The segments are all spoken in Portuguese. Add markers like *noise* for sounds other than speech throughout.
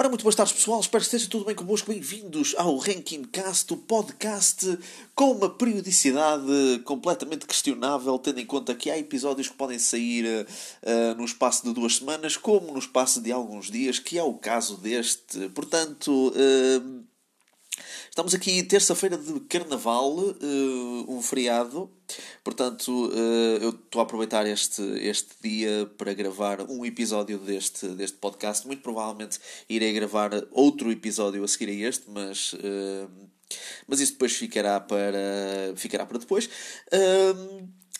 Ora, muito boas tardes, pessoal. Espero que esteja tudo bem convosco. Bem-vindos ao Ranking Cast, o podcast com uma periodicidade completamente questionável, tendo em conta que há episódios que podem sair uh, no espaço de duas semanas, como no espaço de alguns dias, que é o caso deste. Portanto. Uh, Estamos aqui terça-feira de Carnaval, uh, um feriado. Portanto, uh, eu estou a aproveitar este, este dia para gravar um episódio deste, deste podcast. Muito provavelmente irei gravar outro episódio a seguir a este, mas. Uh, mas isso depois ficará para, ficará para depois.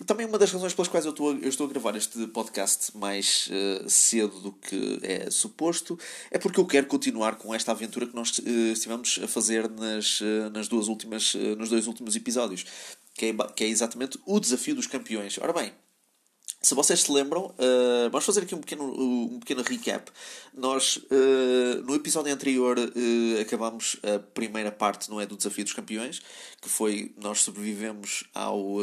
Também uma das razões pelas quais eu estou a, eu estou a gravar este podcast mais uh, cedo do que é suposto é porque eu quero continuar com esta aventura que nós uh, estivemos a fazer nas, uh, nas duas últimas, nos dois últimos episódios, que é, que é exatamente o desafio dos campeões. Ora bem, se vocês se lembram, uh, vamos fazer aqui um pequeno, um pequeno recap. Nós, uh, no episódio anterior, uh, acabamos a primeira parte, não é? Do Desafio dos Campeões, que foi nós sobrevivemos ao,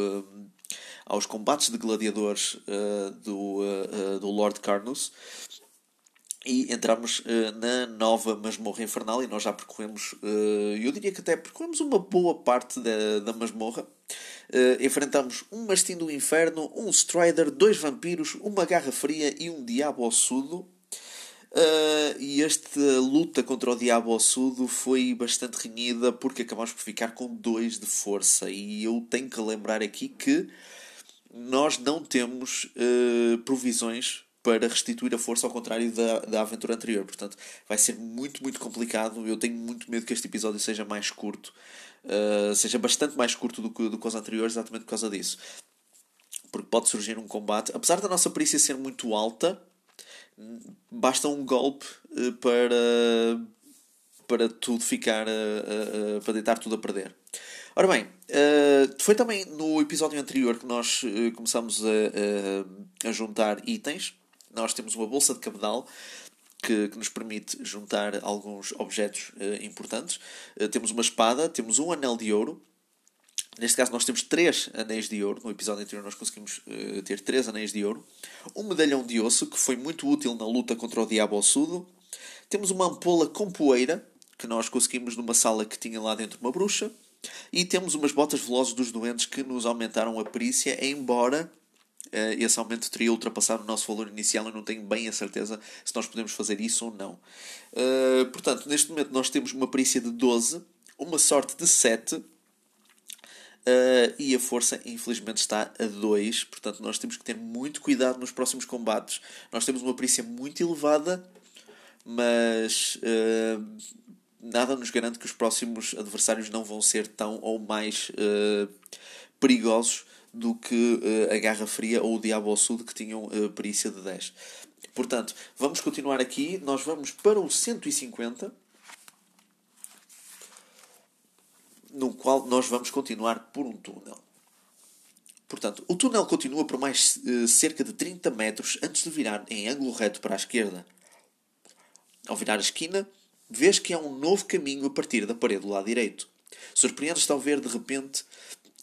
aos combates de gladiadores uh, do, uh, do Lord Carnus e entramos uh, na nova masmorra infernal e nós já percorremos, eu diria que até percorremos uma boa parte da, da masmorra. enfrentamos um mastim do inferno, um Strider, dois vampiros, uma garra fria e um diabo ossudo. Uh, e esta luta contra o Diabo Ossudo foi bastante renhida porque acabamos por ficar com dois de força. E eu tenho que lembrar aqui que nós não temos uh, provisões para restituir a força ao contrário da, da aventura anterior. Portanto, vai ser muito, muito complicado. Eu tenho muito medo que este episódio seja mais curto. Uh, seja bastante mais curto do que, do que os anteriores, exatamente por causa disso. Porque pode surgir um combate. Apesar da nossa perícia ser muito alta, basta um golpe uh, para, para tudo ficar. Uh, para deitar tudo a perder. Ora bem, uh, foi também no episódio anterior que nós uh, começamos a, a, a, juntar itens. Nós temos uma bolsa de cabedal que, que nos permite juntar alguns objetos uh, importantes. temos uma espada, temos um anel de ouro. Neste caso, nós temos três anéis de ouro. No episódio anterior, nós conseguimos ter três anéis de ouro. Um medalhão de osso, que foi muito útil na luta contra o Diabo Ossudo. Temos uma ampola com poeira, que nós conseguimos numa sala que tinha lá dentro uma bruxa. E temos umas botas velozes dos doentes que nos aumentaram a perícia, embora uh, esse aumento teria ultrapassado o nosso valor inicial. Eu não tenho bem a certeza se nós podemos fazer isso ou não. Uh, portanto, neste momento nós temos uma perícia de 12, uma sorte de 7. Uh, eh, e a força, infelizmente, está a 2. Portanto, nós temos que ter muito cuidado nos próximos combates. Nós temos uma perícia muito elevada, mas uh, nada nos garante que os próximos adversários não vão ser tão ou mais uh, perigosos do que uh, a Garra Fria ou o Diabo ao Sul, que tinham uh, perícia de 10. Portanto, vamos continuar aqui. Nós vamos para o 150, no qual nós vamos continuar por um túnel. Portanto, o túnel continua por mais cerca de 30 metros antes de virar em ângulo reto para a esquerda. Ao virar a esquina, Vês que há um novo caminho a partir da parede do lado direito. Surpreendes-te ao ver, de repente,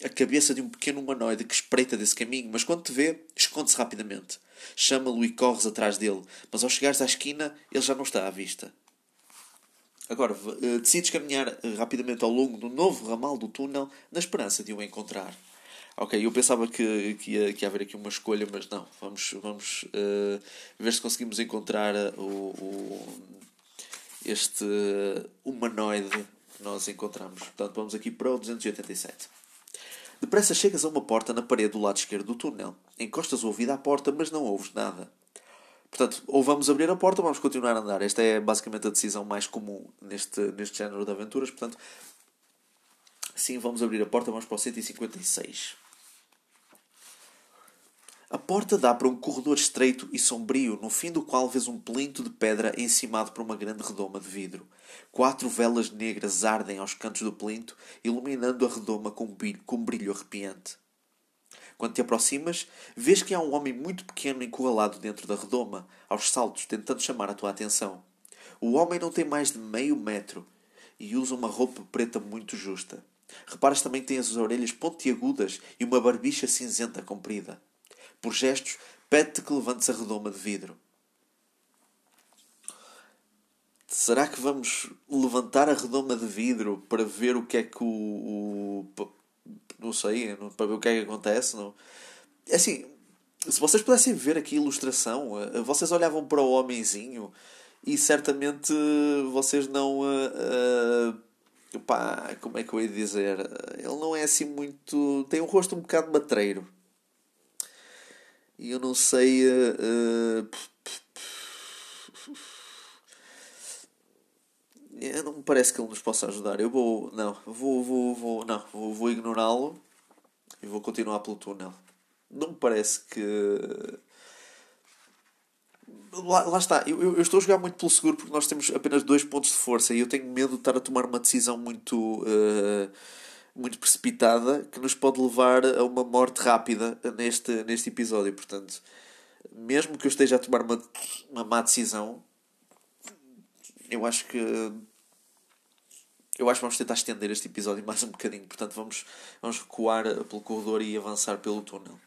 a cabeça de um pequeno humanoide que espreita desse caminho, mas quando te vê, esconde-se rapidamente. Chama-lo e corres atrás dele, mas ao chegares à esquina, ele já não está à vista. Agora, uh, decides caminhar uh, rapidamente ao longo do novo ramal do túnel na esperança de o encontrar. Ok, eu pensava que, que, ia, que ia haver aqui uma escolha, mas não. Vamos, vamos uh, ver se conseguimos encontrar o, o, este humanoide que nós encontramos. Portanto, vamos aqui para o 287. Depressa chegas a uma porta na parede do lado esquerdo do túnel. Encostas o ouvido à porta, mas não ouves nada. Portanto, ou vamos abrir a porta ou vamos continuar a andar. Esta é basicamente a decisão mais comum neste, neste género de aventuras. Portanto, sim, vamos abrir a porta, vamos para o 156. A porta dá para um corredor estreito e sombrio, no fim do qual vês um plinto de pedra encimado por uma grande redoma de vidro. Quatro velas negras ardem aos cantos do plinto, iluminando a redoma com brilho, com brilho arrepiante. Quando te aproximas, vês que há um homem muito pequeno encurralado dentro da redoma, aos saltos, tentando chamar a tua atenção. O homem não tem mais de meio metro e usa uma roupa preta muito justa. Reparas também que tem as orelhas pontiagudas e uma barbicha cinzenta comprida. Por gestos, pede-te que levantes a redoma de vidro. Será que vamos levantar a redoma de vidro para ver o que é que o. o não sei, para ver o que é que acontece? Não? É assim, se vocês pudessem ver aqui a ilustração, eh, vocês olhavam para o homenzinho e certamente vocês não. Uh, uh, pá, como é que eu ia dizer? Ele não é assim muito. tem um rosto um bocado matreiro. E eu não sei. Uh, uh, não me parece que ele nos possa ajudar. Eu vou. Não, vou. vou, vou não, vou, vou ignorá-lo e vou continuar pelo túnel. Não me parece que lá, lá está, eu, eu, estou a jogar muito pelo seguro porque nós temos apenas dois pontos de força e eu tenho medo de estar a tomar uma decisão muito, uh, muito precipitada que nos pode levar a uma morte rápida neste, neste episódio. Portanto, mesmo que eu esteja a tomar uma, uma má decisão, eu acho que. Eu acho que vamos tentar estender este episódio mais um bocadinho. Portanto, vamos, vamos recuar pelo corredor e avançar pelo túnel.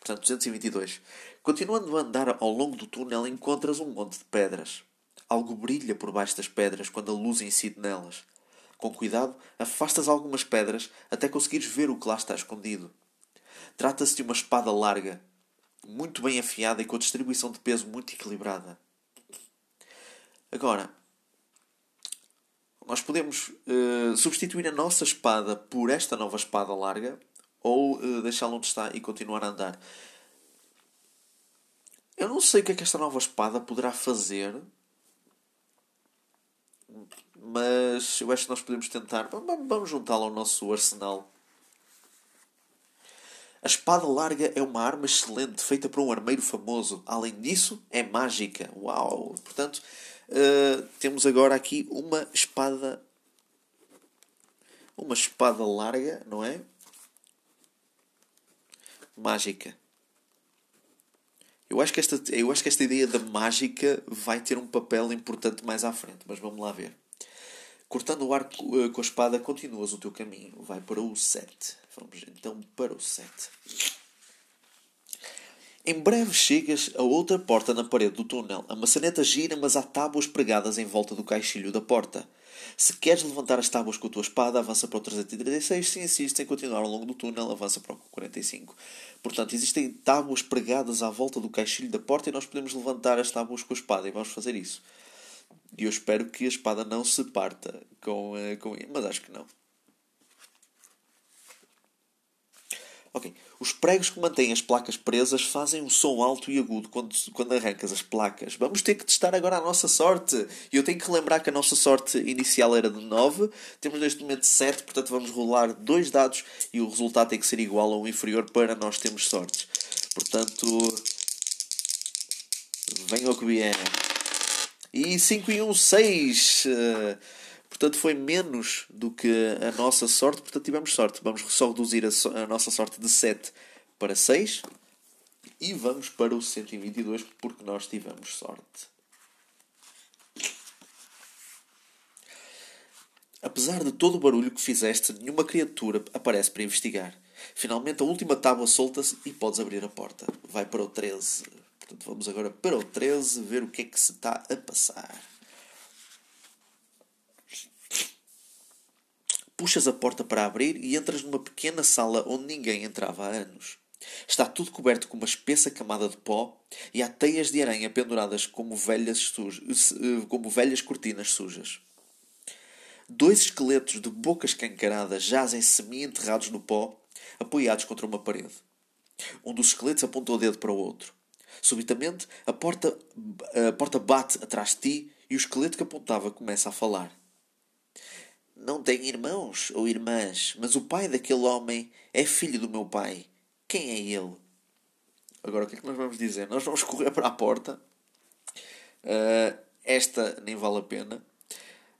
Portanto, 222. Continuando a andar ao longo do túnel, encontras um monte de pedras. Algo brilha por baixo das pedras quando a luz incide nelas. Com cuidado, afastas algumas pedras até conseguires ver o que lá está escondido. Trata-se de uma espada larga, muito bem afiada e com a distribuição de peso muito equilibrada. Agora, nós podemos uh, substituir a nossa espada por esta nova espada larga ou uh, deixá-la onde está e continuar a andar. Eu não sei o que é que esta nova espada poderá fazer. Mas eu acho que nós podemos tentar. Vamos juntá-la ao nosso arsenal. A espada larga é uma arma excelente, feita por um armeiro famoso. Além disso, é mágica. Uau! Portanto, uh, temos agora aqui uma espada. Uma espada larga, não é? Mágica. Eu acho, que esta, eu acho que esta ideia da mágica vai ter um papel importante mais à frente, mas vamos lá ver. Cortando o arco uh, com a espada, continuas o teu caminho. Vai para o 7. Vamos então para o 7. Em breve chegas a outra porta na parede do túnel. A maçaneta gira, mas há tábuas pregadas em volta do caixilho da porta. Se queres levantar as tábuas com a tua espada, avança para o 336. Se insistes em continuar ao longo do túnel, avança para o 45. Portanto, existem tábuas pregadas à volta do caixilho da porta e nós podemos levantar as tábuas com a espada e vamos fazer isso. E eu espero que a espada não se parta com, uh, com mas acho que não. Ok. Os pregos que mantêm as placas presas fazem um som alto e agudo quando, quando arrancas as placas. Vamos ter que testar agora a nossa sorte. E eu tenho que lembrar que a nossa sorte inicial era de 9. Temos neste momento 7, portanto vamos rolar dois dados e o resultado tem que ser igual ou inferior para nós termos sortes. Portanto, venha o que vier. E 5 e 1, 6. Portanto, foi menos do que a nossa sorte, portanto, tivemos sorte. Vamos só reduzir a, so a nossa sorte de 7 para 6 e vamos para o 122 porque nós tivemos sorte. Apesar de todo o barulho que fizeste, nenhuma criatura aparece para investigar. Finalmente, a última tábua solta-se e podes abrir a porta. Vai para o 13. Portanto, vamos agora para o 13 ver o que é que se está a passar. Puxas a porta para abrir e entras numa pequena sala onde ninguém entrava há anos. Está tudo coberto com uma espessa camada de pó e há teias de aranha penduradas como velhas, eh, como velhas cortinas sujas. Dois esqueletos de boca escancaradas jazem semi-enterrados no pó, apoiados contra uma parede. Um dos esqueletos aponta o dedo para o outro. Subitamente, a porta, a porta bate atrás de ti e o esqueleto que apontava começa a falar não tem irmãos ou irmãs, mas o pai daquele homem é filho do meu pai. Quem é ele? Agora, o que é que nós vamos dizer? Nós vamos *laughs* correr para a porta. Uh, esta nem vale a pena.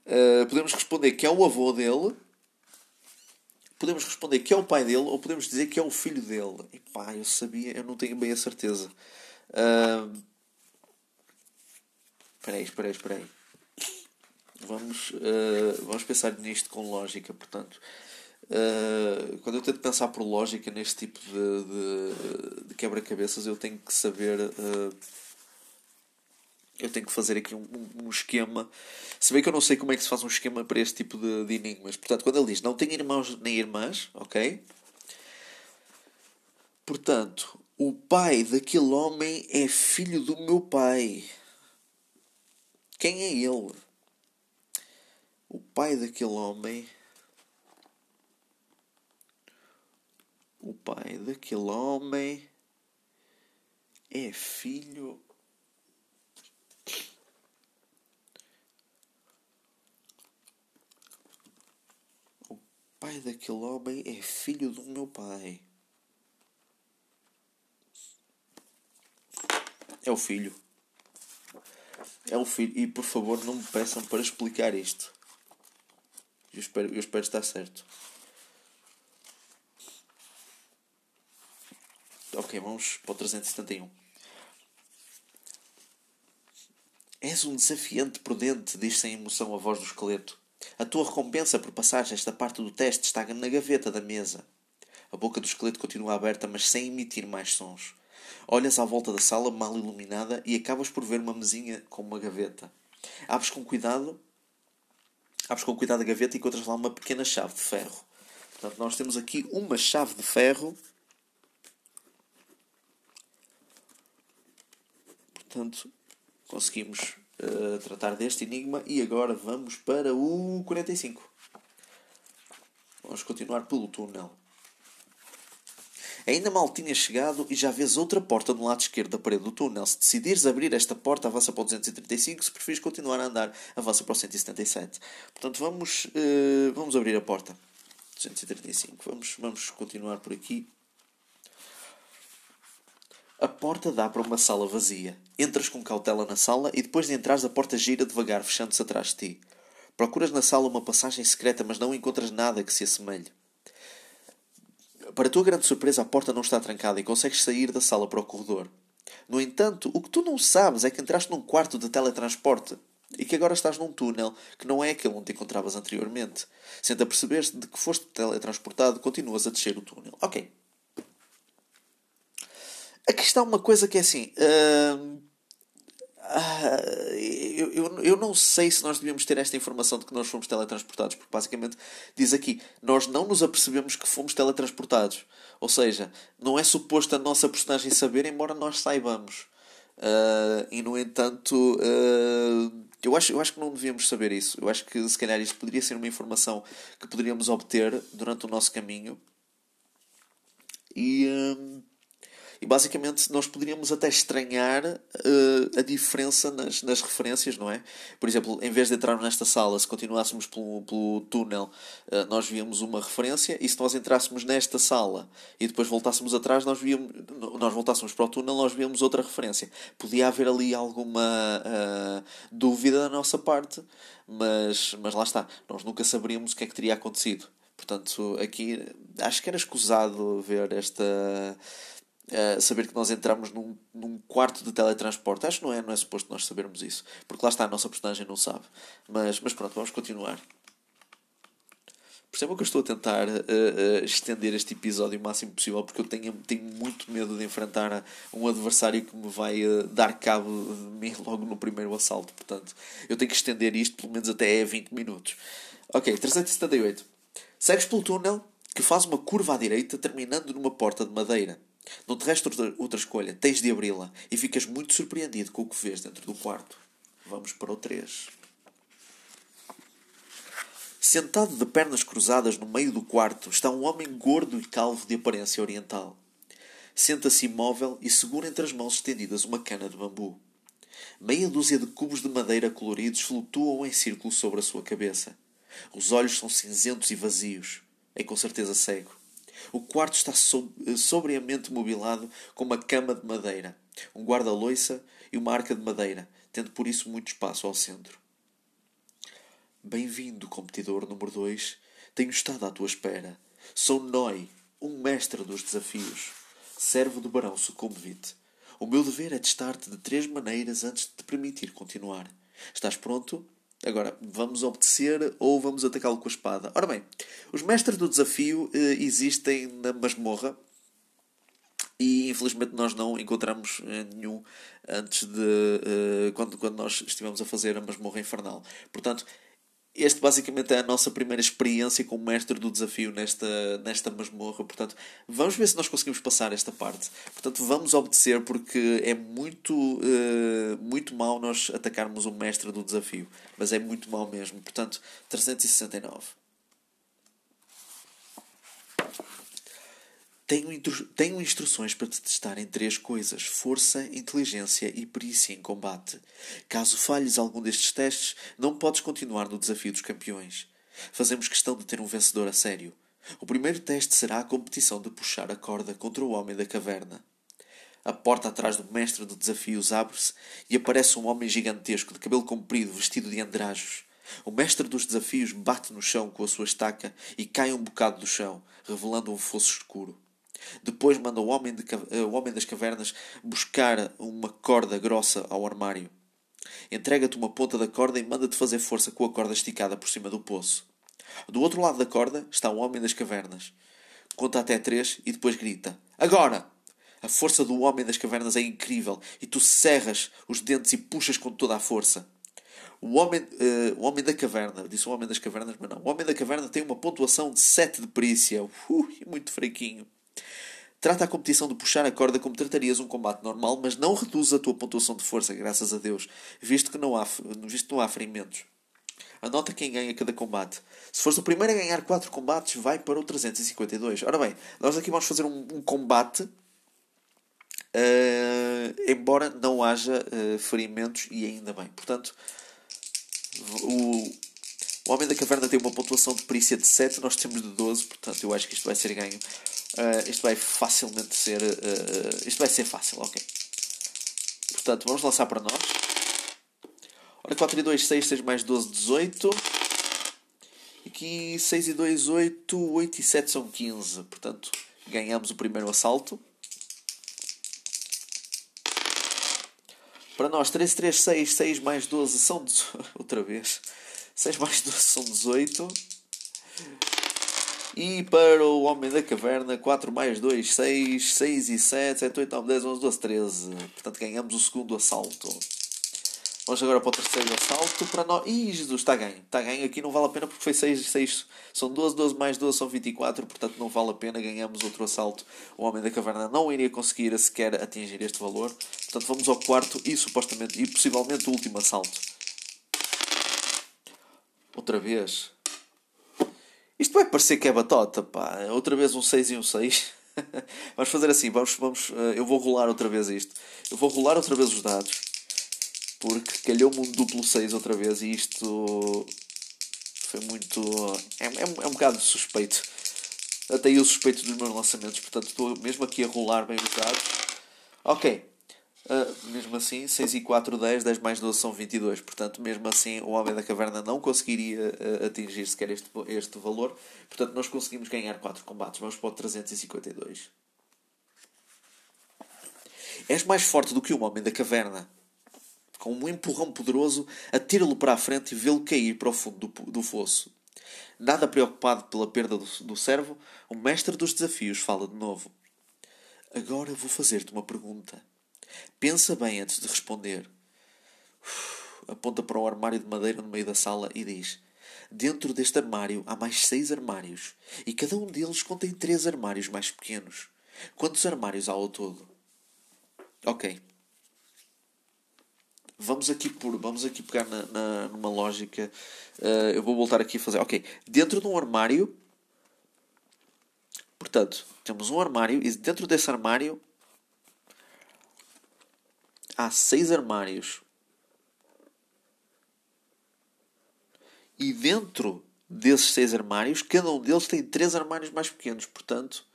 Uh, podemos responder que é o avô dele. Podemos responder que é o pai dele. Ou podemos dizer que é o filho dele. E pá, eu sabia, eu não tenho bem a certeza. Uh, espera aí, espera aí, espera aí vamos, uh, vamos pensar nisto com lógica. Portanto, uh, quando eu tento pensar por lógica neste tipo de, de, de quebra-cabeças, eu tenho que saber. Uh, eu tenho que fazer aqui um, um, esquema. Se bem que eu não sei como é que se faz um esquema para este tipo de, de enigmas. Portanto, quando ele diz não tenho irmãos nem irmãs, ok? Portanto, o pai daquele homem é filho do meu pai. Quem é ele? O pai daquele homem. O pai daquele homem é filho pai daquele homem é filho do meu pai. É o filho. É o filho. E por favor não me peçam para explicar isto. Eu espero, eu espero estar certo. Ok, vamos para o 371. És um desafiante prudente, diz sem emoção a voz do esqueleto. A tua recompensa por passares esta parte do teste está na gaveta da mesa. A boca do esqueleto continua aberta, mas sem emitir mais sons. Olhas à volta da sala mal iluminada e acabas por ver uma mesinha com uma gaveta. Abres com cuidado, abres com cuidado a gaveta e encontras lá uma pequena chave de ferro. Portanto, nós temos aqui uma chave de ferro. Portanto, conseguimos uh, tratar deste enigma e agora vamos para o 45. Vamos continuar pelo túnel. Ainda mal tinha chegado e já vês outra porta no lado esquerdo da parede do túnel. Se decidires abrir esta porta, avança para o 235. Se preferires continuar a andar, avança para o 177. Portanto, vamos, uh, vamos abrir a porta. 235. Vamos, vamos continuar por aqui. A porta dá para uma sala vazia. Entras com cautela na sala e depois de entrares a porta gira devagar, fechando-se atrás de ti. Procuras na sala uma passagem secreta, mas não encontras nada que se assemelhe. Para tua grande surpresa, a porta não está trancada e consegues sair da sala para o corredor. No entanto, o que tu não sabes é que entraste num quarto de teletransporte e que agora estás num túnel que não é aquele onde te encontravas anteriormente. Sendo a perceber-te de que foste teletransportado, continuas a descer o túnel. Ok, Aqui está uma coisa que é assim. Uh, uh, eu, eu, eu não sei se nós devíamos ter esta informação de que nós fomos teletransportados, porque basicamente diz aqui: nós não nos apercebemos que fomos teletransportados. Ou seja, não é suposto a nossa personagem saber, embora nós saibamos. Uh, e no entanto, eu, acho, eu acho que não devíamos saber isso. Eu acho que se calhar isto poderia ser uma informação que poderíamos obter durante o nosso caminho. E. E basicamente nós poderíamos até estranhar uh, a diferença nas, nas referências, não é? Por exemplo, em vez de entrarmos nesta sala, se continuássemos pelo, pelo túnel, uh, nós víamos uma referência, e se nós entrássemos nesta sala e depois voltássemos atrás, nós, víamos, nós voltássemos para o túnel, nós víamos outra referência. Podia haver ali alguma uh, dúvida da nossa parte, mas, mas lá está, nós nunca saberíamos o que é que teria acontecido. Portanto, aqui acho que era escusado ver esta Uh, saber que nós entramos num, num quarto de teletransporte. Acho que não é, não é suposto nós sabermos isso. Porque lá está, a nossa personagem não sabe. Mas, mas pronto, vamos continuar. Percebam que eu estou a tentar uh, uh, estender este episódio o máximo possível porque eu tenho, tenho muito medo de enfrentar um adversário que me vai uh, dar cabo de mim *laughs* logo no primeiro assalto. Portanto, eu tenho que estender isto pelo menos até 20 minutos. Ok, 378. Segues pelo túnel que faz uma curva à direita terminando numa porta de madeira. Não te resta outra, escolha, tens de abri-la e ficas muito surpreendido com o que vês dentro do quarto. Vamos para o 3. Sentado de pernas cruzadas no meio do quarto está um homem gordo e calvo de aparência oriental. Senta-se imóvel e segura entre as mãos estendidas uma cana de bambu. Meia dúzia de cubos de madeira coloridos flutuam em círculo sobre a sua cabeça. Os olhos são cinzentos e vazios. É com certeza cego. O quarto está sobriamente mobilado com uma cama de madeira, um guarda-loiça e uma arca de madeira, tendo por isso muito espaço ao centro. Bem-vindo, competidor número 2. Tenho estado à tua espera. Sou Noi, um mestre dos desafios, servo do Barão Sucumbivit. O meu dever é testar-te de três maneiras antes de te permitir continuar. Estás pronto? Agora, vamos obedecer ou vamos atacá-lo com a espada? Ora bem, os mestres do desafio eh, existem na masmorra e infelizmente nós não encontramos nenhum antes de uh, quando, quando nós estivemos a fazer a masmorra infernal. Portanto, este basicamente é a nossa primeira experiência como mestre do desafio nesta, nesta masmorra. Portanto, vamos ver se nós conseguimos passar esta parte. Portanto, vamos obedecer porque é muito, uh, muito mal nós atacarmos o mestre do desafio. Mas é muito mal mesmo. Portanto, 369. Tenho, tenho instruções para te testar em três coisas: força, inteligência e perícia em combate. Caso falhes algum destes testes, não podes continuar no desafio dos campeões. Fazemos questão de ter um vencedor a sério. O primeiro teste será a competição de puxar a corda contra o homem da caverna. A porta atrás do mestre de desafios abre-se e aparece um homem gigantesco de cabelo comprido, vestido de andrajos. O mestre dos desafios bate no chão com a sua estaca e cai um bocado do chão, revelando um fosso escuro. Depois manda o homem, de, eh, o homem das cavernas buscar uma corda grossa ao armário. Entrega-te uma ponta da corda e manda-te fazer força com a corda esticada por cima do poço. Do outro lado da corda está o homem das cavernas. Conta até três e depois grita: Agora! A força do homem das cavernas é incrível e tu cerras os dentes e puxas com toda a força. O homem, uh, o homem da caverna, disse o homem das cavernas, mas não. O homem da caverna tem uma pontuação de 7 de perícia. Uh, muito fraquinho. Trata a competição de puxar a corda como tratarias um combate normal, mas não reduz a tua pontuação de força, graças a Deus, visto que não há, visto que não há ferimentos. Anota quem ganha cada combate. Se fores o primeiro a ganhar 4 combates, vai para o 352. Ora bem, nós aqui vamos fazer um, um combate, uh, embora não haja uh, ferimentos, e ainda bem. Portanto, o, o Homem da Caverna tem uma pontuação de perícia de 7, nós temos de 12, portanto eu acho que isto vai ser ganho Uh, isto vai facilmente ser. Uh, isto vai ser fácil, ok. Portanto, vamos lançar para nós. Ora, 4 e 2, 6, 6 mais 12, 18. Aqui 6 e 2, 8, 8 e 7 são 15. Portanto, ganhamos o primeiro assalto. Para nós, 3, 3, 6, 6 mais 12 são. *laughs* Outra vez. 6 mais 12 são 18. E para o Homem da Caverna, 4 mais 2, 6, 6 e 7, 7, 8, 9, 10, 11, 12, 13. Portanto, ganhamos o segundo assalto. Vamos agora para o terceiro assalto. Para nós. Ih, Jesus, está ganho. Está ganho. Aqui não vale a pena porque foi 6, 6. São 12, 12 mais 12 são 24. Portanto, não vale a pena. Ganhamos outro assalto. O Homem da Caverna não iria conseguir sequer atingir este valor. Portanto, vamos ao quarto e supostamente e possivelmente o último assalto. Outra vez. Isto vai parecer que é batota, pá. Outra vez um 6 e um 6. *laughs* vamos fazer assim, vamos, vamos, uh, eu vou rolar outra vez isto. Eu vou rolar outra vez os dados. Porque calhou-me um duplo 6 outra vez e isto foi muito. É, é, é um bocado suspeito. Até eu suspeito dos meus lançamentos, portanto estou mesmo aqui a rolar bem os dados. Ok, Uh, mesmo assim, 6 e 4, 10, 10 mais 12 são 22. Portanto, mesmo assim, o Homem da Caverna não conseguiria uh, atingir sequer este, este valor. Portanto, nós conseguimos ganhar 4 combates. Vamos para o 352. És mais forte do que o Homem da Caverna. Com um empurrão poderoso, atira-lo para a frente e vê-lo cair para o fundo do, do fosso. Nada preocupado pela perda do, do servo, o mestre dos desafios fala de novo. Agora vou fazer-te uma pergunta. Pensa bem antes de responder. Aponta para um armário de madeira no meio da sala e diz: Dentro deste armário há mais seis armários, e cada um deles contém três armários mais pequenos. Quantos armários há ao todo? Ok. Vamos aqui por, vamos aqui pegar na, na numa lógica. Uh, eu vou voltar aqui a fazer. Ok. Dentro de um armário. Portanto, temos um armário e dentro desse armário há seis armários. E dentro desses seis armários, cada um deles tem três armários mais pequenos. Portanto,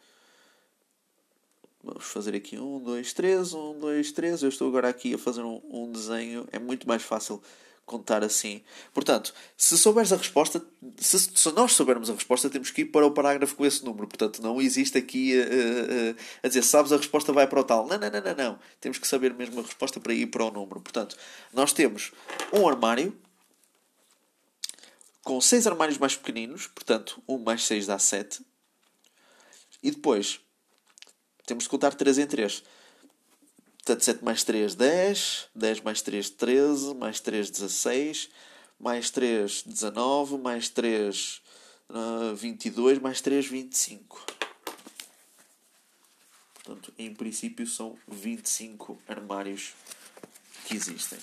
vamos fazer aqui um, dois, três, um, dois, três. Eu estou agora aqui a fazer um, um desenho. É muito mais fácil contar assim. Portanto, se souberes a resposta, se, se, nós soubermos a resposta, temos que ir para o parágrafo com esse número. Portanto, não existe aqui uh, uh, a dizer, sabes, a resposta vai para o tal. Não, não, não, não, não. Temos que saber mesmo a resposta para ir para o número. Portanto, nós temos um armário com seis armários mais pequeninos, portanto, 1 mais 6 dá 7. E depois temos de contar 3 em 3. Portanto, 7 mais 3, 10. 10 mais 3, 13. Mais 3, 16. Mais 3, 19. Mais 3, uh, 22. Mais 3, 25. Portanto, em princípio, são 25 armários que existem.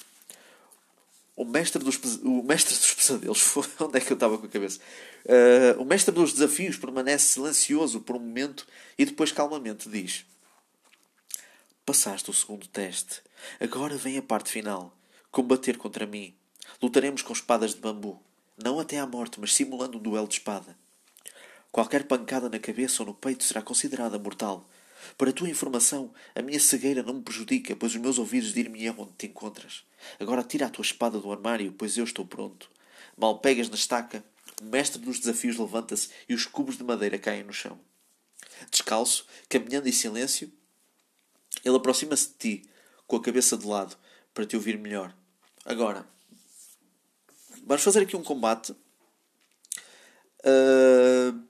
O mestre dos, o mestre dos pesadelos. *laughs* Onde é que eu estava com a cabeça? Uh, o mestre dos desafios permanece silencioso por um momento e depois calmamente diz: Passaste o segundo teste. Agora vem a parte final. Combater contra mim. Lutaremos com espadas de bambu. Não até à morte, mas simulando um duelo de espada. Qualquer pancada na cabeça ou no peito será considerada mortal. Para tua informação, a minha cegueira não me prejudica, pois os meus ouvidos dir-me onde te encontras. Agora tira a tua espada do armário, pois eu estou pronto. Mal pegas na estaca, o mestre dos desafios levanta-se e os cubos de madeira caem no chão. Descalço, caminhando em silêncio, ele aproxima-se de ti, com a cabeça de lado, para te ouvir melhor. Agora, vamos fazer aqui um combate. Uh,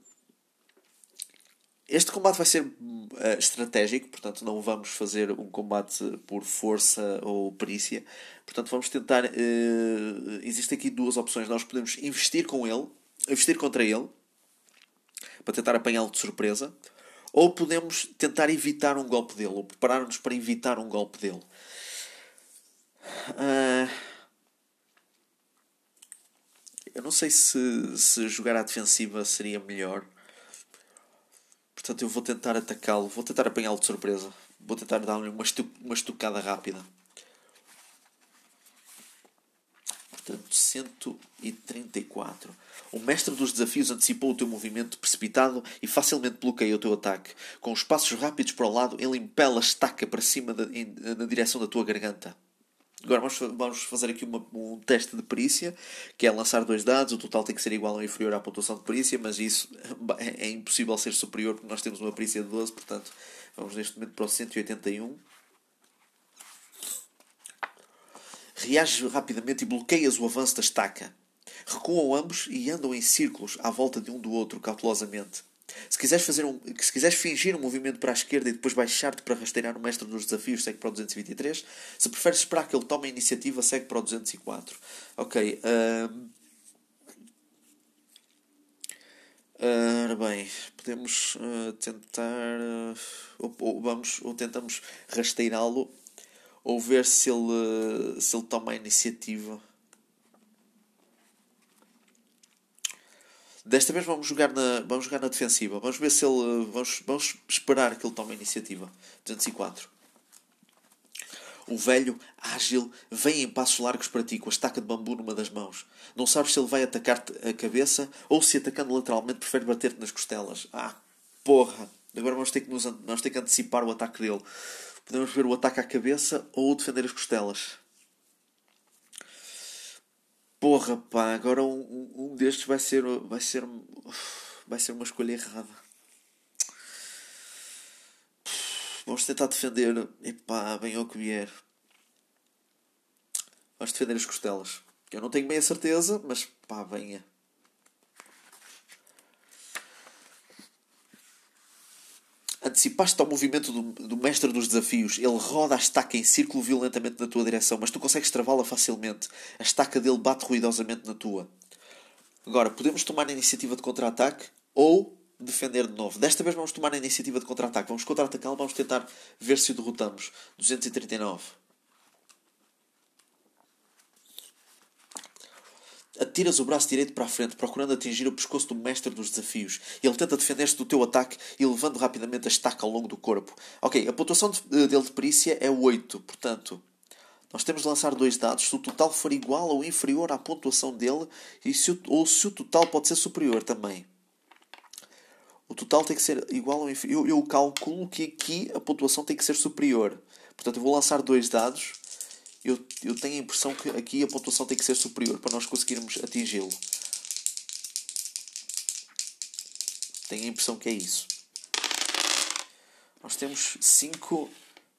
este combate vai ser uh, estratégico, portanto não vamos fazer um combate por força ou perícia. Portanto vamos tentar. Uh, existem aqui duas opções. Nós podemos investir com ele, investir contra ele, para tentar apanhá-lo de surpresa, ou podemos tentar evitar um golpe dele, ou preparar-nos para evitar um golpe dele. Uh, eu não sei se, se jogar à defensiva seria melhor Portanto, eu vou tentar atacá-lo, vou tentar apanhá-lo de surpresa. Vou tentar dar-lhe uma, estu uma estucada rápida. Portanto, 134. O mestre dos desafios antecipou o teu movimento precipitado e facilmente bloqueia o teu ataque. Com os passos rápidos para o lado, ele impela a estaca para cima de, em, na direção da tua garganta. Agora vamos, vamos fazer aqui uma, um teste de perícia, que é lançar dois dados. O total tem que ser igual ou inferior à pontuação de perícia, mas isso *laughs* é, é impossível ser superior porque nós temos uma perícia de 12, portanto vamos neste momento para o 181. Reages rapidamente e bloqueias o avanço da estaca. Recuam ambos e andam em círculos à volta de um do outro, cautelosamente. Se quiseres, fazer um, se quiseres fingir um movimento para a esquerda e depois baixar-te para rastrear o mestre dos desafios, segue para o 223. Se preferes esperar que ele tome a iniciativa, segue para o 204. Ok. Uh... Ora bem, podemos uh, tentar. Uh, ou, ou, vamos, ou tentamos rasteirá-lo, ou ver se ele, se ele toma a iniciativa. Desta vez vamos jogar na, vamos jogar na defensiva. Vamos ver se ele. Vamos, vamos esperar que ele tome a iniciativa. 204. O velho, ágil, vem em passos largos para ti, com a estaca de bambu numa das mãos. Não sabes se ele vai atacar-te a cabeça ou se atacando lateralmente prefere bater-te nas costelas. Ah, porra! Agora vamos ter, que nos, vamos ter que antecipar o ataque dele. Podemos ver o ataque à cabeça ou defender as costelas. Porra, pá, agora um, um destes vai ser, vai ser, vai ser uma escolha errada. Vamos tentar defender. Epá, bem ao que vier. Vamos defender as costelas. Eu não tenho bem a certeza, mas pá, venha. Antecipaste ao movimento do, do mestre dos desafios. Ele roda a estaca em círculo violentamente na tua direção, mas tu consegues travá-la facilmente. A estaca dele bate ruidosamente na tua. Agora, podemos tomar a iniciativa de contra-ataque ou defender de novo. Desta vez vamos tomar a iniciativa de contra-ataque. Vamos contra-atacá-lo, vamos tentar ver se o derrotamos. 239. Atiras o braço direito para a frente, procurando atingir o pescoço do mestre dos desafios. Ele tenta defender-se do teu ataque e levando rapidamente a estaca ao longo do corpo. Ok, a pontuação de, dele de perícia é 8, portanto, nós temos de lançar dois dados. Se o total for igual ou inferior à pontuação dele, e se o, ou se o total pode ser superior também. O total tem que ser igual ou inferior. Eu, eu calculo que aqui a pontuação tem que ser superior. Portanto, eu vou lançar dois dados eu, eu tenho a impressão que aqui a pontuação tem que ser superior para nós conseguirmos atingi-lo. Tenho a impressão que é isso. Nós temos 5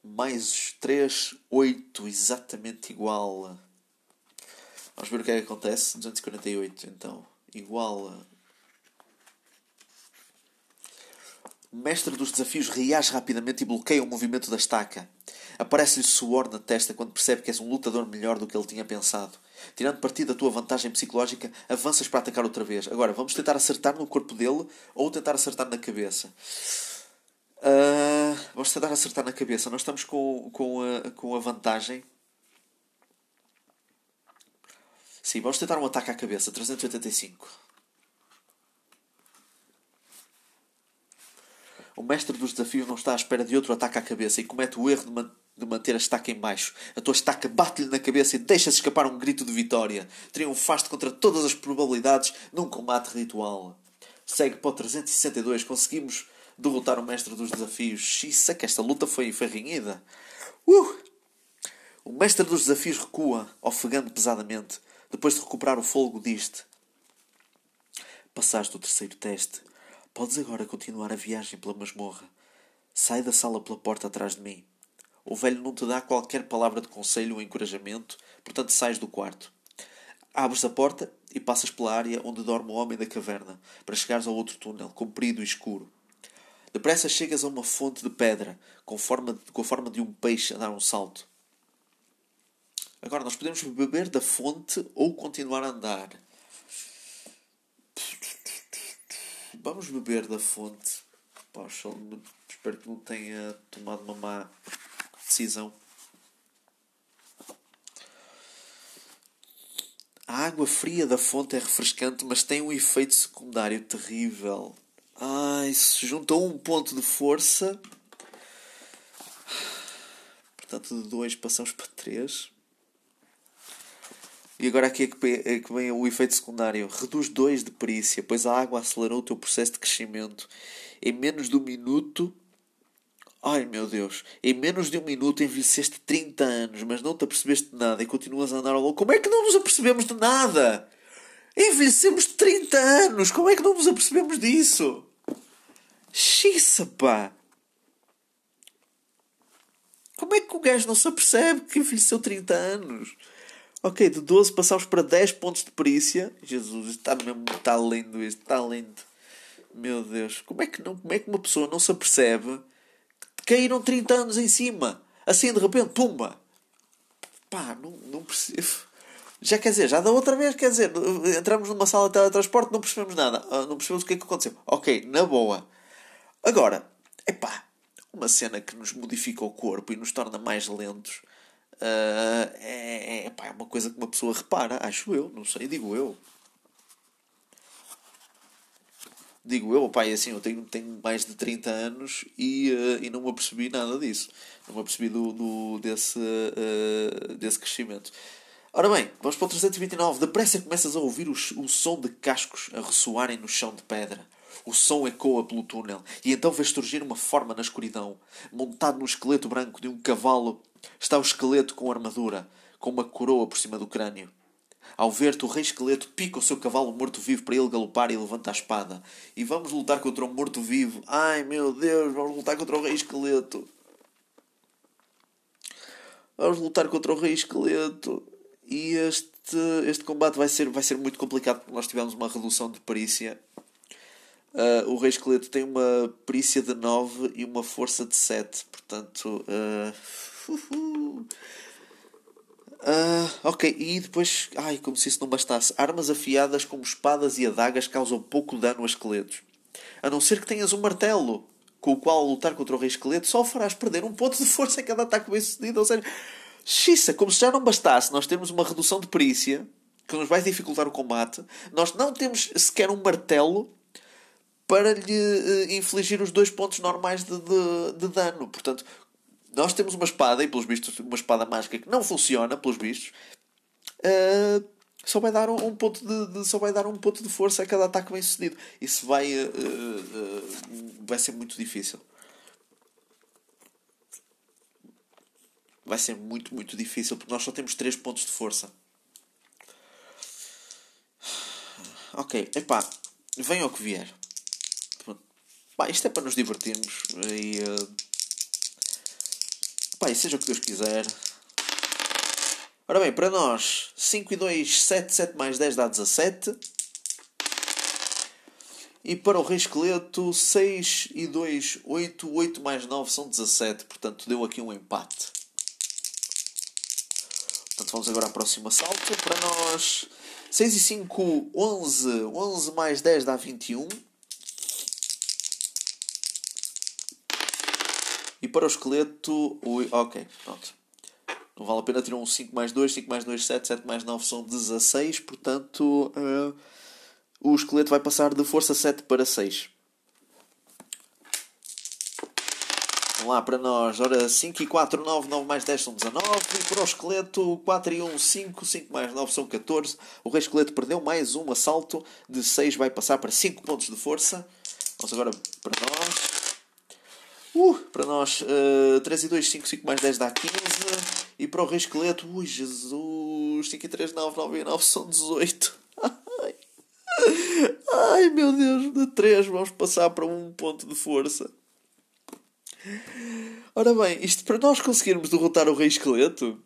mais 3, 8, exatamente igual. Vamos ver o que é que acontece. 248, então, igual O mestre dos desafios reage rapidamente e bloqueia o movimento da estaca. Aparece-lhe suor na testa quando percebe que és um lutador melhor do que ele tinha pensado. Tirando partido da tua vantagem psicológica, avanças para atacar outra vez. Agora, vamos tentar acertar no corpo dele ou tentar acertar na cabeça. Uh, vamos tentar acertar na cabeça. Nós estamos com, com, a, com a vantagem. Sim, vamos tentar um ataque à cabeça. 385. O mestre dos desafios não está à espera de outro ataque à cabeça e comete o erro de, man de manter a estaca em baixo. A tua estaca bate-lhe na cabeça e deixa-se escapar um grito de vitória. Triunfaste contra todas as probabilidades num combate ritual. Segue para o 362. Conseguimos derrotar o mestre dos desafios. Xissa, que esta luta foi, renhida. Uh! O mestre dos desafios recua, ofegando pesadamente. Depois de recuperar o fôlego, diz-te: Passaste o terceiro teste. Podes agora continuar a viagem pela masmorra. Sai da sala pela porta atrás de mim. O velho não te dá qualquer palavra de conselho ou encorajamento, portanto sais do quarto. Abres a porta e passas pela área onde dorme o homem da caverna, para chegares ao outro túnel, comprido e escuro. Depressa chegas a uma fonte de pedra, com, forma, com a forma de um peixe a dar um salto. Agora, nós podemos beber da fonte ou continuar a andar. Vamos beber da fonte. Poxa, espero que não tenha tomado uma má decisão. A água fria da fonte é refrescante, mas tem um efeito secundário terrível. Ai, se juntou um ponto de força. Portanto, de 2 passamos para 3. E agora aqui é que, é que vem o efeito secundário. Reduz 2 de perícia, pois a água acelerou o teu processo de crescimento. Em menos de um minuto. Ai meu Deus! Em menos de um minuto envelheceste 30 anos, mas não te apercebeste de nada e continuas a andar ao longo. Como é que não nos apercebemos de nada? Envelhecemos 30 anos! Como é que não nos apercebemos disso? Xiça, pá! Como é que o gajo não se apercebe que envelheceu 30 anos? Ok, de 12 passamos para 10 pontos de perícia. Jesus, está mesmo, está lindo isto, está lindo. Meu Deus, como é que não, como é que uma pessoa não se apercebe que caíram 30 anos em cima? Assim de repente, pumba! Pá, não, não percebo. Já quer dizer, já da outra vez, quer dizer, entramos numa sala de teletransporte, não percebemos nada, ah, não percebemos o que é que aconteceu. Ok, na boa. Agora, epá, uma cena que nos modifica o corpo e nos torna mais lentos Uh, é, é, pá, é uma coisa que uma pessoa repara, acho eu, não sei, digo eu. Digo eu, pai, assim, eu tenho, tenho mais de 30 anos e, uh, e não me apercebi nada disso. Não me apercebi do, do, desse, uh, desse crescimento. Ora bem, vamos para o 329. Depressa começas a ouvir o, o som de cascos a ressoarem no chão de pedra. O som ecoa pelo túnel e então vês surgir uma forma na escuridão. Montado no esqueleto branco de um cavalo está o esqueleto com armadura, com uma coroa por cima do crânio. Ao ver-te, o rei esqueleto pica o seu cavalo morto-vivo para ele galopar e levanta a espada. E vamos lutar contra um morto-vivo. Ai meu Deus, vamos lutar contra o rei esqueleto. Vamos lutar contra o rei esqueleto. E este, este combate vai ser, vai ser muito complicado porque nós tivemos uma redução de perícia Uh, o Rei Esqueleto tem uma perícia de 9 e uma força de 7. Portanto. Uh, uh, ok, e depois. Ai, como se isso não bastasse. Armas afiadas como espadas e adagas causam pouco dano a esqueletos. A não ser que tenhas um martelo, com o qual lutar contra o Rei Esqueleto só farás perder um ponto de força em cada ataque bem sucedido. Ou seja, xissa, como se já não bastasse, nós temos uma redução de perícia que nos vai dificultar o combate. Nós não temos sequer um martelo para lhe uh, infligir os dois pontos normais de, de, de, dano. Portanto, nós temos uma espada, e pelos vistos, uma espada mágica que não funciona, pelos vistos, uh, só vai dar um, um, ponto de, de, só vai dar um ponto de força a cada ataque bem sucedido. Isso vai, uh, vai ser muito difícil. Vai ser muito, muito difícil porque nós só temos 3 pontos de força. Ok, epá, vem ao que vier. Pá, isto é para nos divertirmos e. Uh... E seja o que Deus quiser. Ora bem, para nós, 5 e 2, 7, 7 mais 10 dá 17. E para o Rei Esqueleto, 6 e 2, 8. 8 mais 9 são 17. Portanto, deu aqui um empate. Portanto, vamos agora ao próximo assalto. Para nós, 6 e 5, 11. 11 mais 10 dá 21. E para o esqueleto. Ok, pronto. Não vale a pena tirar um 5 mais 2, 5 mais 2, 7, 7 mais 9 são 16, portanto uh, o esqueleto vai passar de força 7 para 6. Vamos lá para nós, ora 5 e 4, 9, 9 mais 10 são 19, e para o esqueleto 4 e 1, 5, 5 mais 9 são 14. O rei esqueleto perdeu mais um assalto, de 6 vai passar para 5 pontos de força. Vamos agora para nós. Uh, para nós, uh, 3 e 2, 5, 5 mais 10 dá 15. E para o Rei Esqueleto, ui Jesus, 5 e 3, 9, 9 e 9 são 18. Ai, Ai meu Deus, de 3 vamos passar para um ponto de força. Ora bem, isto para nós conseguirmos derrotar o Rei Esqueleto,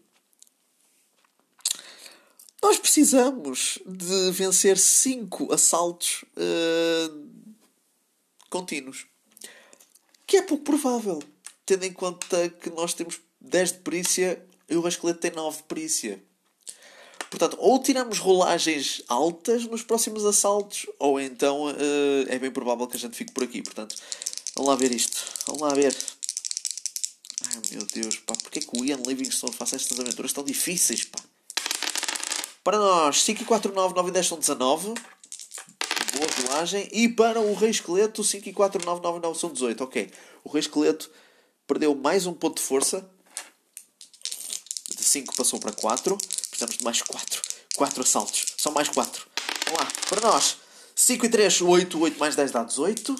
nós precisamos de vencer 5 assaltos uh, contínuos que é pouco provável, tendo em conta que nós temos 10 de perícia e o Rascalete tem 9 de perícia. Portanto, ou tiramos rolagens altas nos próximos assaltos, ou então uh, é bem provável que a gente fique por aqui. Portanto, vamos lá ver isto. Vamos lá ver. Ai meu Deus, pá, porque é que o Ian Livingstone faz estas aventuras tão difíceis, pá? Para nós, 5 e 4, 9, 9 e 10 são 19 boa rolagem. E para o Rei Esqueleto, 5 e 4, 9, 9, 9 são 18. Ok. O Rei Esqueleto perdeu mais um ponto de força. De 5 passou para 4. Precisamos de mais 4. 4 assaltos. São mais 4. Vamos lá. Para nós. 5 e 3, 8. 8 mais 10 dá 18.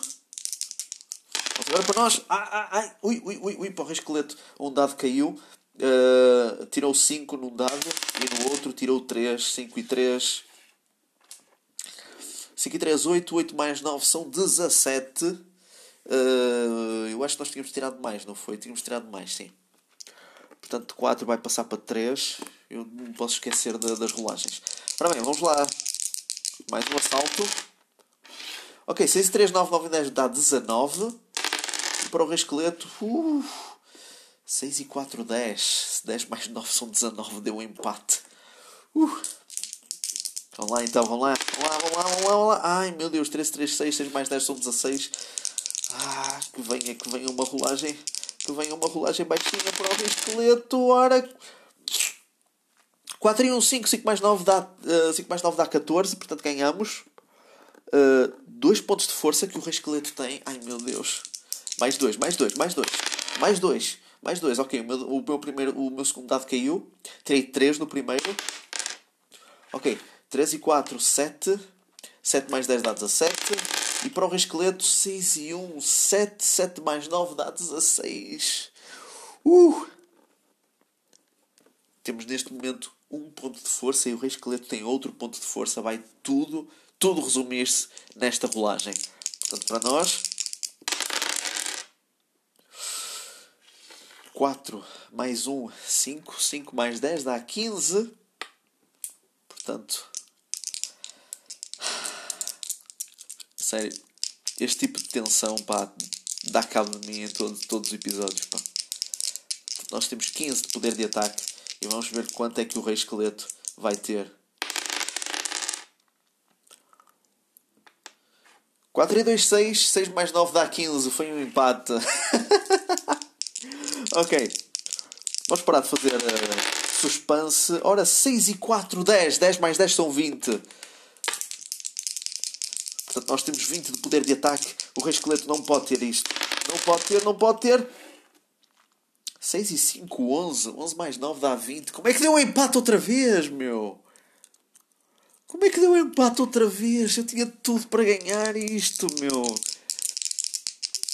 Agora para nós. Ai, ai, ai. Ui, ui, ui, ui. Para o Rei Esqueleto. Um dado caiu. Uh, tirou 5 num dado. E no outro tirou 3. 5 e 3. 5 e 3, 8. 8 mais 9 são 17. Uh, eu acho que nós tínhamos tirado mais, não foi? Tínhamos tirado mais, sim. Portanto, 4 vai passar para 3. Eu não posso esquecer de, das rolagens. Ora bem, vamos lá. Mais um assalto. Ok, 6 e 3, 9, 9 e 10 dá 19. E para o rei esqueleto. Uh, 6 e 4, 10. 10 mais 9 são 19. Deu um empate. Uh. Vamos lá então, vamos lá. Vamos lá, vamos lá, vamos lá, vamos lá. Ai meu Deus, 13, 3, 6, 6 mais 10 são 16. Ah, que venha, que venha uma rolagem. Que venha uma rolagem baixinha para o esqueleto. Ora. 4 e 1, 5, 5 mais 9 dá, uh, 5 mais 9 dá 14, portanto ganhamos. 2 uh, pontos de força que o rei esqueleto tem. Ai meu Deus. Mais 2, mais 2, mais 2. Mais 2, mais 2. Ok, o meu, o meu, primeiro, o meu segundo dado caiu. Tirei 3 no primeiro. Ok, 3 e 4, 7. 7 mais 10 dá 17. E para o esqueleto, 6 e 1, 7. 7 mais 9 dá 16. Uh! Temos neste momento um ponto de força e o rei esqueleto tem outro ponto de força. Vai tudo, tudo resumir-se nesta rolagem. Portanto, para nós, 4 mais 1, 5. 5 mais 10 dá 15. Portanto, Sério, este tipo de tensão, pá, dá cabo de mim em todos, todos os episódios, pá. Nós temos 15 de poder de ataque e vamos ver quanto é que o Rei Esqueleto vai ter. 4 e 2, 6. 6 mais 9 dá 15. Foi um empate. *laughs* ok. Vamos parar de fazer uh, suspense. Ora, 6 e 4, 10. 10 mais 10 são 20. Portanto, nós temos 20 de poder de ataque. O Rei Esqueleto não pode ter isto. Não pode ter, não pode ter. 6 e 5, 11. 11 mais 9 dá 20. Como é que deu um empate outra vez, meu? Como é que deu um empate outra vez? Eu tinha tudo para ganhar isto, meu.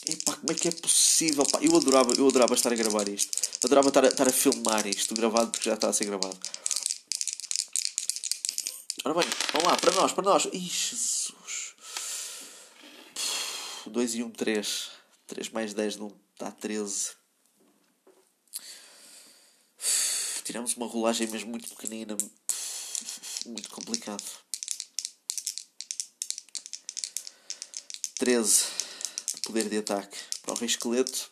Epá, como é que é possível? Pá, eu, adorava, eu adorava estar a gravar isto. Adorava estar a, estar a filmar isto, gravado, porque já está a ser gravado. Ora bem, vamos lá, para nós, para nós. Ixi, 2 e 1, 3. 3 mais 10 não dá 13. Tiramos uma rolagem mesmo muito pequenina. Muito complicado. 13 de poder de ataque para o Rei Esqueleto.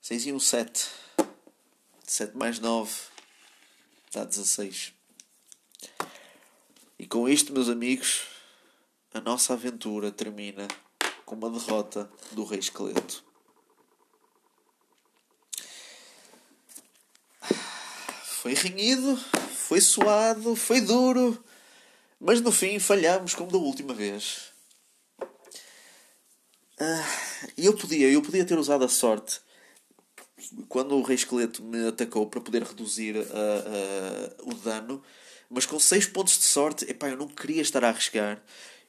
Seis e um sete. Sete mais nove dá 16. Com isto, meus amigos, a nossa aventura termina com uma derrota do Rei Esqueleto. Foi renhido, foi suado, foi duro, mas no fim falhamos como da última vez. E eu podia, eu podia ter usado a sorte quando o Rei Esqueleto me atacou para poder reduzir uh, uh, o dano, mas com 6 pontos de sorte, epá, eu não queria estar a arriscar.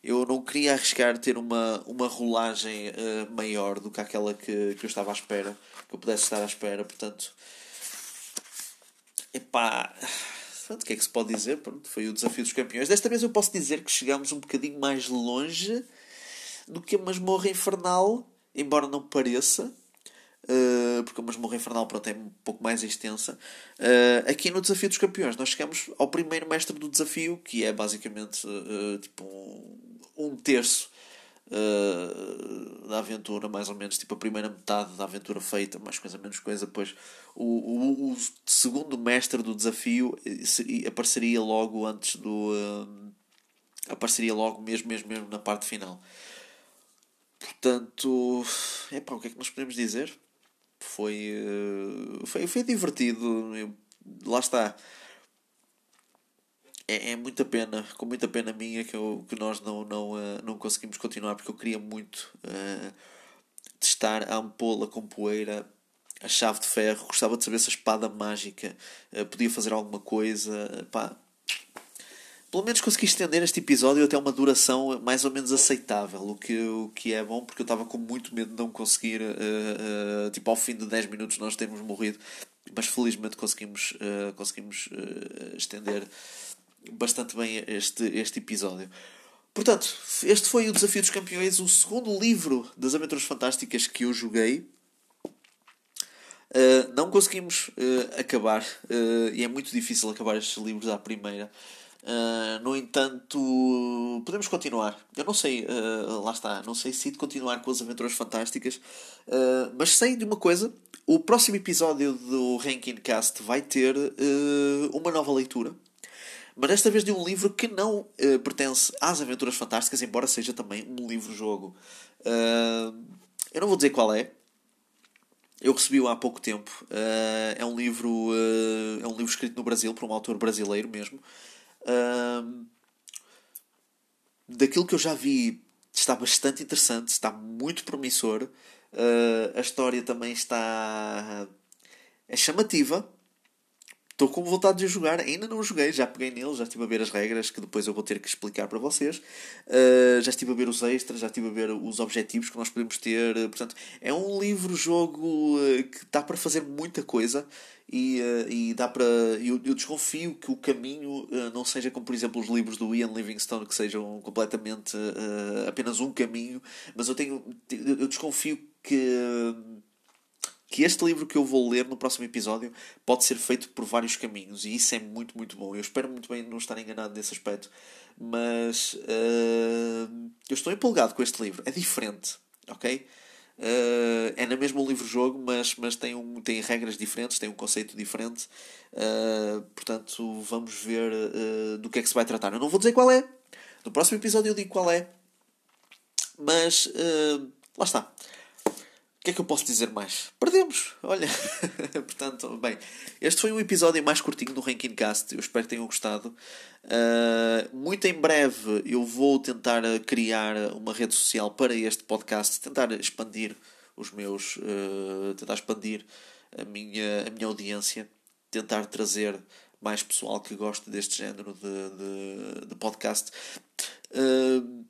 Eu não queria arriscar ter uma, uma rolagem uh, maior do que aquela que, que eu estava à espera, que eu pudesse estar à espera, portanto. Epá. O que é que se pode dizer? Pronto, foi o desafio dos campeões. Desta vez eu posso dizer que chegámos um bocadinho mais longe do que a masmorra infernal, embora não pareça. Uh, porque a masmorra infernal pronto, é um pouco mais extensa. Uh, aqui no Desafio dos Campeões, nós chegamos ao primeiro mestre do desafio, que é basicamente uh, tipo um, terço da aventura, mais ou menos, tipo a primeira metade da aventura feita, mais coisa, menos coisa. Depois, o, o, o segundo mestre do desafio seria, apareceria logo antes do. apareceria logo mesmo, mesmo, mesmo na parte final. Portanto, é para o que é que nós podemos dizer? Foi, eh, foi, foi divertido. Eu, lá está. É, é muita pena, com muita pena minha, que, eu, que nós não, não, uh, não conseguimos continuar, porque eu queria muito uh, testar a ampola com poeira, a chave de ferro. Gostava de saber se a espada mágica uh, podia fazer alguma coisa. Pá, pelo menos consegui estender este episódio até uma duração mais ou menos aceitável, o que, o que é bom porque eu estava com muito medo de não conseguir, uh, uh, tipo ao fim de 10 minutos nós termos morrido, mas felizmente conseguimos, uh, conseguimos estender bastante bem este, este episódio. Portanto, este foi o Desafio dos Campeões, o segundo livro das Aventuras Fantásticas que eu joguei. não conseguimos acabar, e é muito difícil acabar estes livros à primeira. Uh, no entanto, podemos continuar. Eu não sei, uh, lá está, não sei se de continuar com as aventuras fantásticas, uh, mas sei de uma coisa: o próximo episódio do Ranking Cast vai ter uma nova leitura, mas desta vez de um livro que não pertence às aventuras fantásticas, embora seja também um livro-jogo. eu não vou dizer qual é, eu recebi-o há pouco tempo. Uh, é um livro uh, é um livro escrito no Brasil por um autor brasileiro mesmo daquilo que eu já vi, está bastante interessante, está muito promissor. Uh, a história também está. é chamativa. Estou com vontade de jogar, ainda não joguei, já peguei nele, já estive a ver as regras que depois eu vou ter que explicar para vocês. Uh, já estive a ver os extras, já estive a ver os objetivos que nós podemos ter. Portanto, é um livro-jogo que dá para fazer muita coisa e, uh, e dá para. Eu, eu, desconfio que o caminho uh, não seja como, por exemplo, os livros do Ian Livingstone, que sejam completamente apenas um caminho, mas eu tenho. Eu desconfio que. Que este livro que eu vou ler no próximo episódio pode ser feito por vários caminhos e isso é muito, muito bom. Eu espero muito bem não estar enganado nesse aspecto, mas eu estou empolgado com este livro. É diferente, ok? Uh, é na mesma um livro-jogo, mas, mas tem, um, tem regras diferentes, tem um conceito diferente. Uh, portanto, vamos ver uh, do que é que se vai tratar. Eu não vou dizer qual é. No próximo episódio eu digo qual é. Mas lá está. O que é que eu posso dizer mais? Perdemos! Olha! *laughs* Portanto, bem, este foi um episódio mais curtinho do Ranking Cast. Eu espero que tenham gostado. Uh, muito em breve eu vou tentar criar uma rede social para este podcast, tentar expandir os meus. Uh, tentar expandir a minha, a minha audiência, tentar trazer mais pessoal que goste deste género de, de, de podcast. Uh,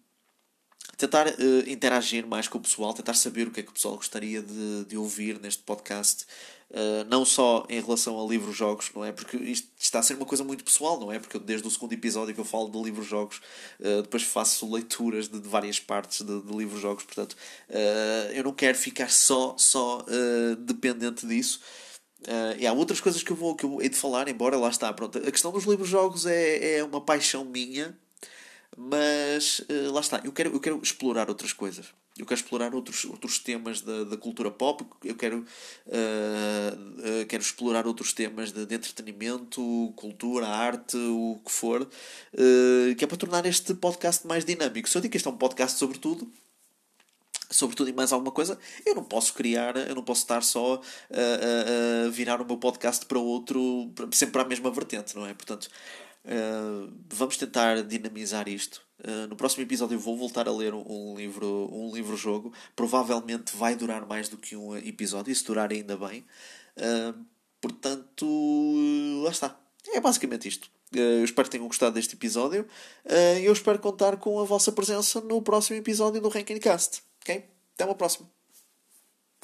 tentar uh, interagir mais com o pessoal, tentar saber o que é que o pessoal gostaria de, de ouvir neste podcast. Uh, não só em relação a livros-jogos, não é? Porque isto está a ser uma coisa muito pessoal, não é? Porque desde o segundo episódio que eu falo de livros-jogos, uh, depois faço leituras de, de várias partes de, de livros-jogos, portanto, eu não quero ficar só, só dependente disso. Uh, e há outras coisas que eu vou que eu hei de falar, embora lá está. Pronto, a questão dos livros-jogos é, é uma paixão minha, mas uh, lá está. Eu quero, eu quero explorar outras coisas. Eu quero explorar outros, outros temas da, da cultura pop. Eu quero, uh, quero explorar outros temas de, de, entretenimento, cultura, arte, o que for, que é para tornar este podcast mais dinâmico. Se eu digo que este é um podcast sobre tudo, sobre tudo e mais alguma coisa, eu não posso criar, eu não posso estar só a, a, a virar o meu podcast para outro, sempre para a mesma vertente, não é? Portanto, uh, vamos tentar dinamizar isto. Uh, no próximo episódio vou voltar a ler um, livro um livro jogo provavelmente vai durar mais do que um episódio e se durar ainda bem uh, portanto lá está é basicamente isto eu espero que tenham gostado deste episódio e eu espero contar com a vossa presença no próximo episódio do Ranking Cast Ok? Até uma próxima.